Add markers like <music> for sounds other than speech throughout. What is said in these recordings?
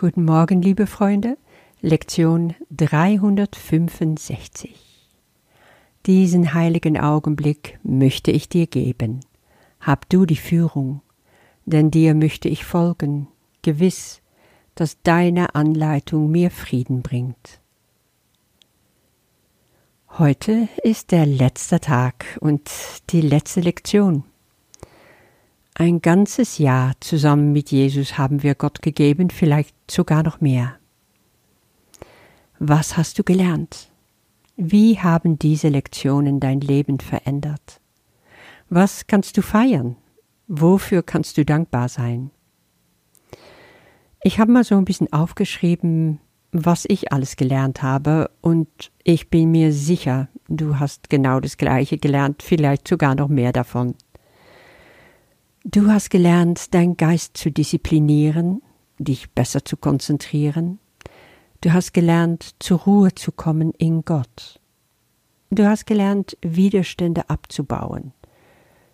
Guten Morgen, liebe Freunde. Lektion 365. Diesen heiligen Augenblick möchte ich dir geben. Hab du die Führung, denn dir möchte ich folgen, gewiss, dass deine Anleitung mir Frieden bringt. Heute ist der letzte Tag und die letzte Lektion. Ein ganzes Jahr zusammen mit Jesus haben wir Gott gegeben, vielleicht sogar noch mehr. Was hast du gelernt? Wie haben diese Lektionen dein Leben verändert? Was kannst du feiern? Wofür kannst du dankbar sein? Ich habe mal so ein bisschen aufgeschrieben, was ich alles gelernt habe, und ich bin mir sicher, du hast genau das Gleiche gelernt, vielleicht sogar noch mehr davon. Du hast gelernt, dein Geist zu disziplinieren, dich besser zu konzentrieren. Du hast gelernt, zur Ruhe zu kommen in Gott. Du hast gelernt, Widerstände abzubauen.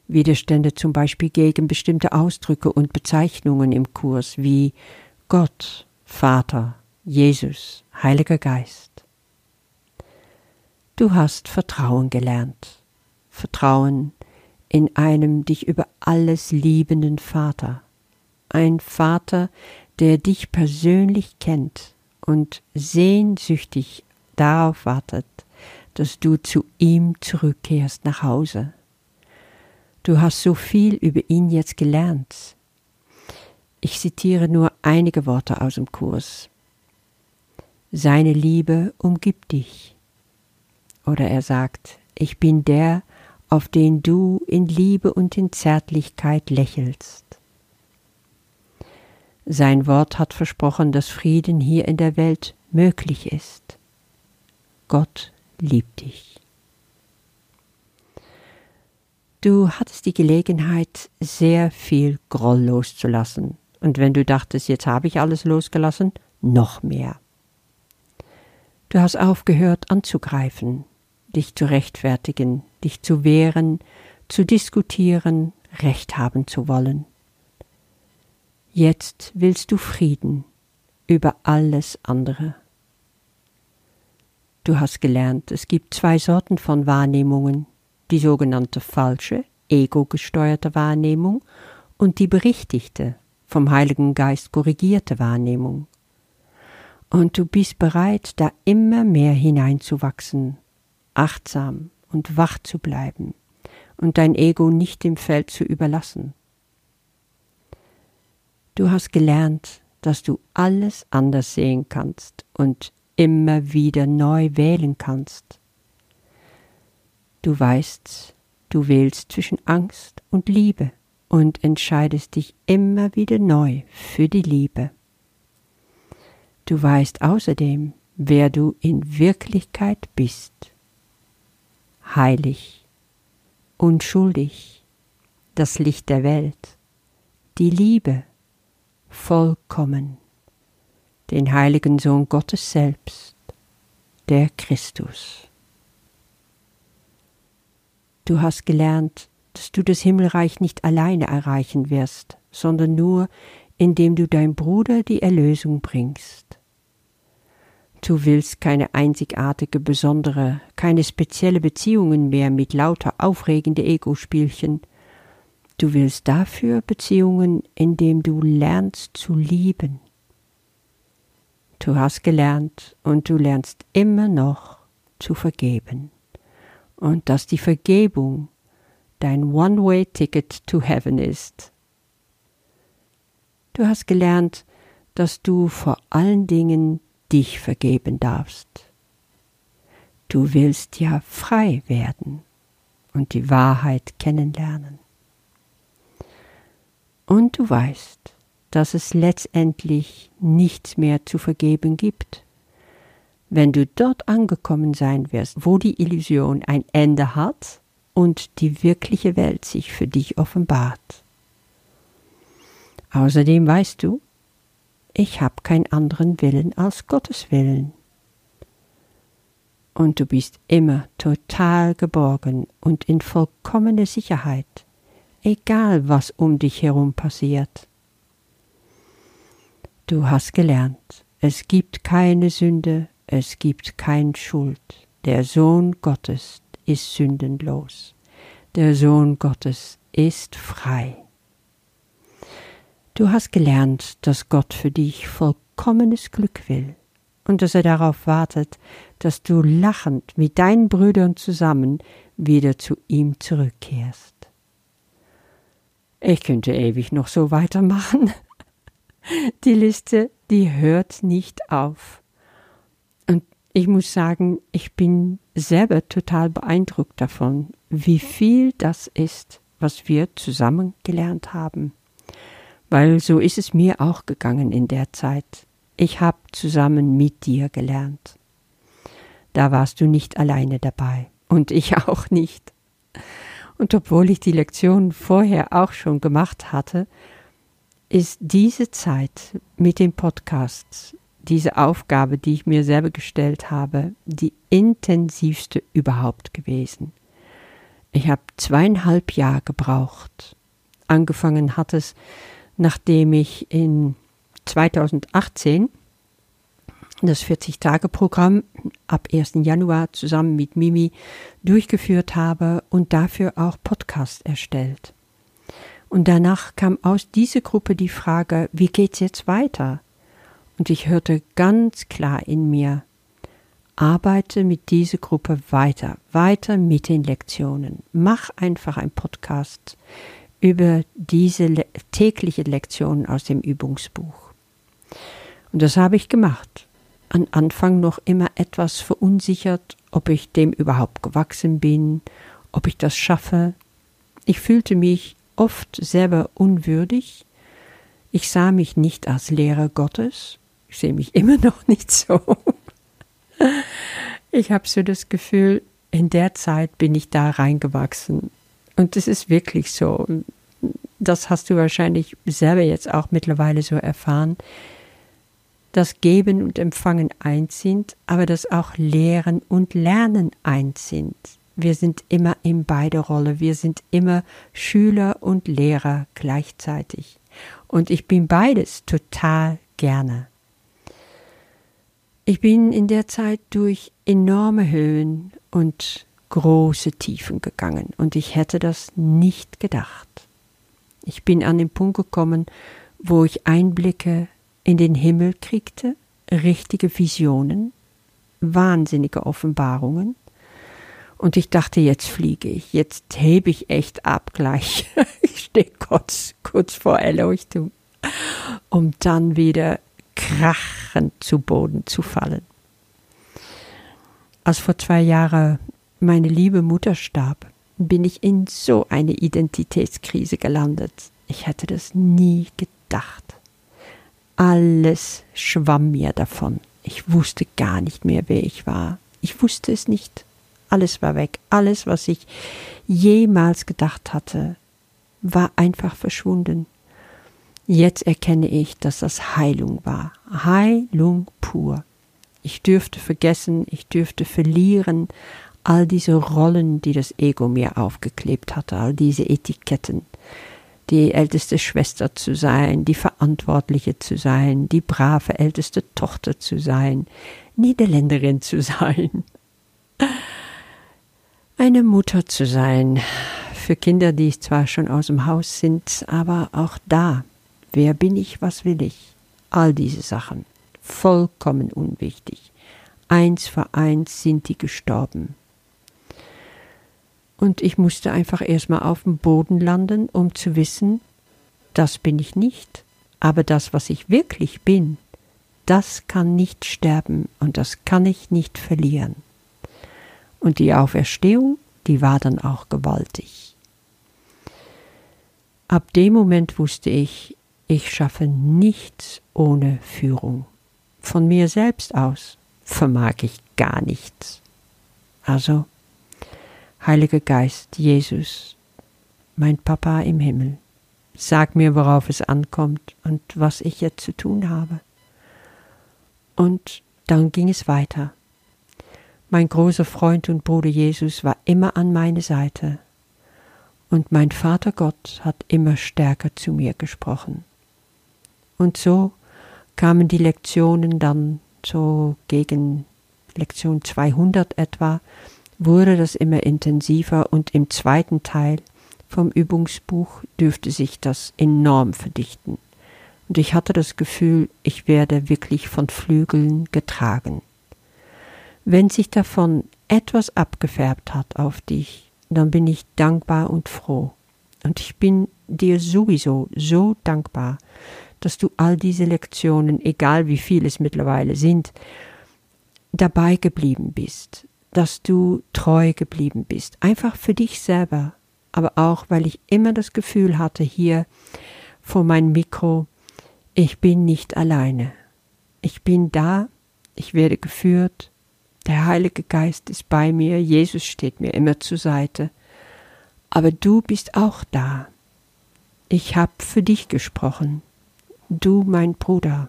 Widerstände zum Beispiel gegen bestimmte Ausdrücke und Bezeichnungen im Kurs wie Gott, Vater, Jesus, Heiliger Geist. Du hast Vertrauen gelernt. Vertrauen in einem dich über alles liebenden Vater, ein Vater, der dich persönlich kennt und sehnsüchtig darauf wartet, dass du zu ihm zurückkehrst nach Hause. Du hast so viel über ihn jetzt gelernt. Ich zitiere nur einige Worte aus dem Kurs. Seine Liebe umgibt dich. Oder er sagt, ich bin der, auf den du in Liebe und in Zärtlichkeit lächelst. Sein Wort hat versprochen, dass Frieden hier in der Welt möglich ist. Gott liebt dich. Du hattest die Gelegenheit, sehr viel Groll loszulassen, und wenn du dachtest, jetzt habe ich alles losgelassen, noch mehr. Du hast aufgehört anzugreifen, dich zu rechtfertigen, dich zu wehren, zu diskutieren, Recht haben zu wollen. Jetzt willst du Frieden über alles andere. Du hast gelernt, es gibt zwei Sorten von Wahrnehmungen, die sogenannte falsche, ego-gesteuerte Wahrnehmung und die berichtigte, vom Heiligen Geist korrigierte Wahrnehmung. Und du bist bereit, da immer mehr hineinzuwachsen, achtsam und wach zu bleiben und dein Ego nicht dem Feld zu überlassen. Du hast gelernt, dass du alles anders sehen kannst und immer wieder neu wählen kannst. Du weißt, du wählst zwischen Angst und Liebe und entscheidest dich immer wieder neu für die Liebe. Du weißt außerdem, wer du in Wirklichkeit bist heilig, unschuldig, das Licht der Welt, die Liebe, vollkommen, den heiligen Sohn Gottes selbst, der Christus. Du hast gelernt, dass du das Himmelreich nicht alleine erreichen wirst, sondern nur, indem du dein Bruder die Erlösung bringst. Du willst keine einzigartige, besondere, keine spezielle Beziehungen mehr mit lauter aufregende Ego-Spielchen. Du willst dafür Beziehungen, indem du lernst zu lieben. Du hast gelernt und du lernst immer noch zu vergeben. Und dass die Vergebung dein One-Way-Ticket to Heaven ist. Du hast gelernt, dass du vor allen Dingen dich vergeben darfst. Du willst ja frei werden und die Wahrheit kennenlernen. Und du weißt, dass es letztendlich nichts mehr zu vergeben gibt. Wenn du dort angekommen sein wirst, wo die Illusion ein Ende hat und die wirkliche Welt sich für dich offenbart. Außerdem weißt du, ich habe keinen anderen Willen als Gottes Willen. Und du bist immer total geborgen und in vollkommener Sicherheit, egal was um dich herum passiert. Du hast gelernt, es gibt keine Sünde, es gibt kein Schuld. Der Sohn Gottes ist sündenlos. Der Sohn Gottes ist frei. Du hast gelernt, dass Gott für dich vollkommenes Glück will und dass er darauf wartet, dass du lachend mit deinen Brüdern zusammen wieder zu ihm zurückkehrst. Ich könnte ewig noch so weitermachen. <laughs> Die Liste, die hört nicht auf. Und ich muss sagen, ich bin selber total beeindruckt davon, wie viel das ist, was wir zusammen gelernt haben. Weil so ist es mir auch gegangen in der Zeit. Ich habe zusammen mit dir gelernt. Da warst du nicht alleine dabei und ich <laughs> auch nicht. Und obwohl ich die Lektion vorher auch schon gemacht hatte, ist diese Zeit mit dem Podcast, diese Aufgabe, die ich mir selber gestellt habe, die intensivste überhaupt gewesen. Ich habe zweieinhalb Jahre gebraucht. Angefangen hat es, nachdem ich in 2018 das 40-Tage-Programm ab 1. Januar zusammen mit Mimi durchgeführt habe und dafür auch Podcast erstellt. Und danach kam aus dieser Gruppe die Frage, wie geht's jetzt weiter? Und ich hörte ganz klar in mir, arbeite mit dieser Gruppe weiter, weiter mit den Lektionen. Mach einfach ein Podcast über diese le tägliche Lektion aus dem Übungsbuch. Und das habe ich gemacht am Anfang noch immer etwas verunsichert, ob ich dem überhaupt gewachsen bin, ob ich das schaffe. Ich fühlte mich oft selber unwürdig. Ich sah mich nicht als Lehrer Gottes. Ich sehe mich <laughs> immer noch nicht so. Ich habe so das Gefühl, in der Zeit bin ich da reingewachsen. Und es ist wirklich so. Das hast du wahrscheinlich selber jetzt auch mittlerweile so erfahren dass Geben und Empfangen eins sind, aber dass auch Lehren und Lernen eins sind. Wir sind immer in beide Rolle, wir sind immer Schüler und Lehrer gleichzeitig. Und ich bin beides total gerne. Ich bin in der Zeit durch enorme Höhen und große Tiefen gegangen und ich hätte das nicht gedacht. Ich bin an den Punkt gekommen, wo ich Einblicke in den Himmel kriegte, richtige Visionen, wahnsinnige Offenbarungen. Und ich dachte, jetzt fliege ich, jetzt hebe ich echt ab gleich. <laughs> ich stehe kurz, kurz vor Erleuchtung, um dann wieder krachend zu Boden zu fallen. Als vor zwei Jahren meine liebe Mutter starb, bin ich in so eine Identitätskrise gelandet. Ich hätte das nie gedacht. Alles schwamm mir davon. Ich wusste gar nicht mehr, wer ich war. Ich wusste es nicht. Alles war weg. Alles, was ich jemals gedacht hatte, war einfach verschwunden. Jetzt erkenne ich, dass das Heilung war. Heilung pur. Ich dürfte vergessen, ich dürfte verlieren all diese Rollen, die das Ego mir aufgeklebt hatte, all diese Etiketten die älteste Schwester zu sein, die Verantwortliche zu sein, die brave älteste Tochter zu sein, Niederländerin zu sein, eine Mutter zu sein, für Kinder, die zwar schon aus dem Haus sind, aber auch da, wer bin ich, was will ich? All diese Sachen, vollkommen unwichtig. Eins für eins sind die gestorben. Und ich musste einfach erstmal auf dem Boden landen, um zu wissen, das bin ich nicht, aber das, was ich wirklich bin, das kann nicht sterben und das kann ich nicht verlieren. Und die Auferstehung, die war dann auch gewaltig. Ab dem Moment wusste ich, ich schaffe nichts ohne Führung. Von mir selbst aus vermag ich gar nichts. Also Heiliger Geist, Jesus, mein Papa im Himmel, sag mir, worauf es ankommt und was ich jetzt zu tun habe. Und dann ging es weiter. Mein großer Freund und Bruder Jesus war immer an meine Seite, und mein Vater Gott hat immer stärker zu mir gesprochen. Und so kamen die Lektionen dann so gegen Lektion 200 etwa, wurde das immer intensiver und im zweiten Teil vom Übungsbuch dürfte sich das enorm verdichten. Und ich hatte das Gefühl, ich werde wirklich von Flügeln getragen. Wenn sich davon etwas abgefärbt hat auf dich, dann bin ich dankbar und froh. Und ich bin dir sowieso so dankbar, dass du all diese Lektionen, egal wie viel es mittlerweile sind, dabei geblieben bist, dass du treu geblieben bist, einfach für dich selber, aber auch, weil ich immer das Gefühl hatte hier vor meinem Mikro, ich bin nicht alleine. Ich bin da, ich werde geführt, der Heilige Geist ist bei mir, Jesus steht mir immer zur Seite, aber du bist auch da. Ich hab für dich gesprochen, du mein Bruder.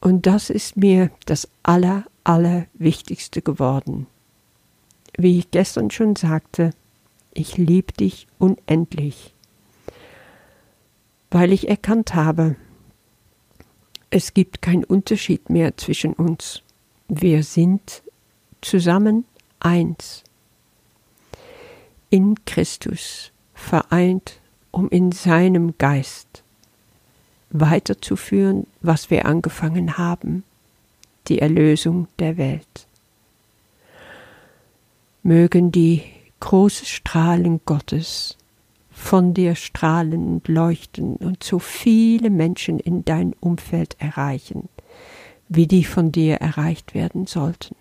Und das ist mir das Aller, Allerwichtigste geworden. Wie ich gestern schon sagte, ich liebe dich unendlich, weil ich erkannt habe, es gibt keinen Unterschied mehr zwischen uns. Wir sind zusammen eins. In Christus vereint, um in seinem Geist weiterzuführen, was wir angefangen haben, die Erlösung der Welt. Mögen die großen Strahlen Gottes von dir strahlen und leuchten und so viele Menschen in dein Umfeld erreichen, wie die von dir erreicht werden sollten.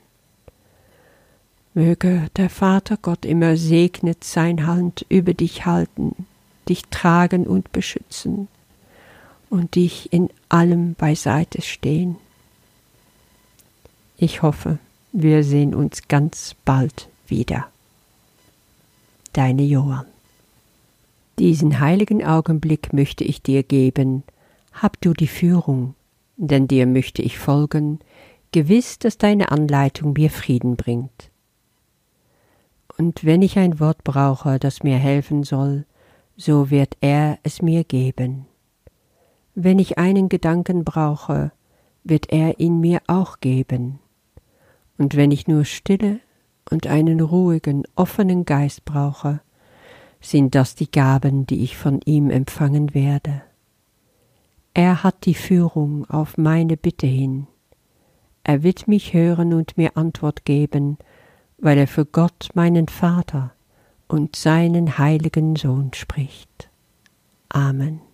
Möge der Vater Gott immer segnet sein Hand über dich halten, dich tragen und beschützen und dich in allem beiseite stehen. Ich hoffe, wir sehen uns ganz bald wieder. Deine Johann. Diesen heiligen Augenblick möchte ich dir geben, hab du die Führung, denn dir möchte ich folgen, gewiss, dass deine Anleitung mir Frieden bringt. Und wenn ich ein Wort brauche, das mir helfen soll, so wird er es mir geben. Wenn ich einen Gedanken brauche, wird er ihn mir auch geben. Und wenn ich nur Stille und einen ruhigen, offenen Geist brauche, sind das die Gaben, die ich von ihm empfangen werde. Er hat die Führung auf meine Bitte hin. Er wird mich hören und mir Antwort geben, weil er für Gott meinen Vater und seinen heiligen Sohn spricht. Amen.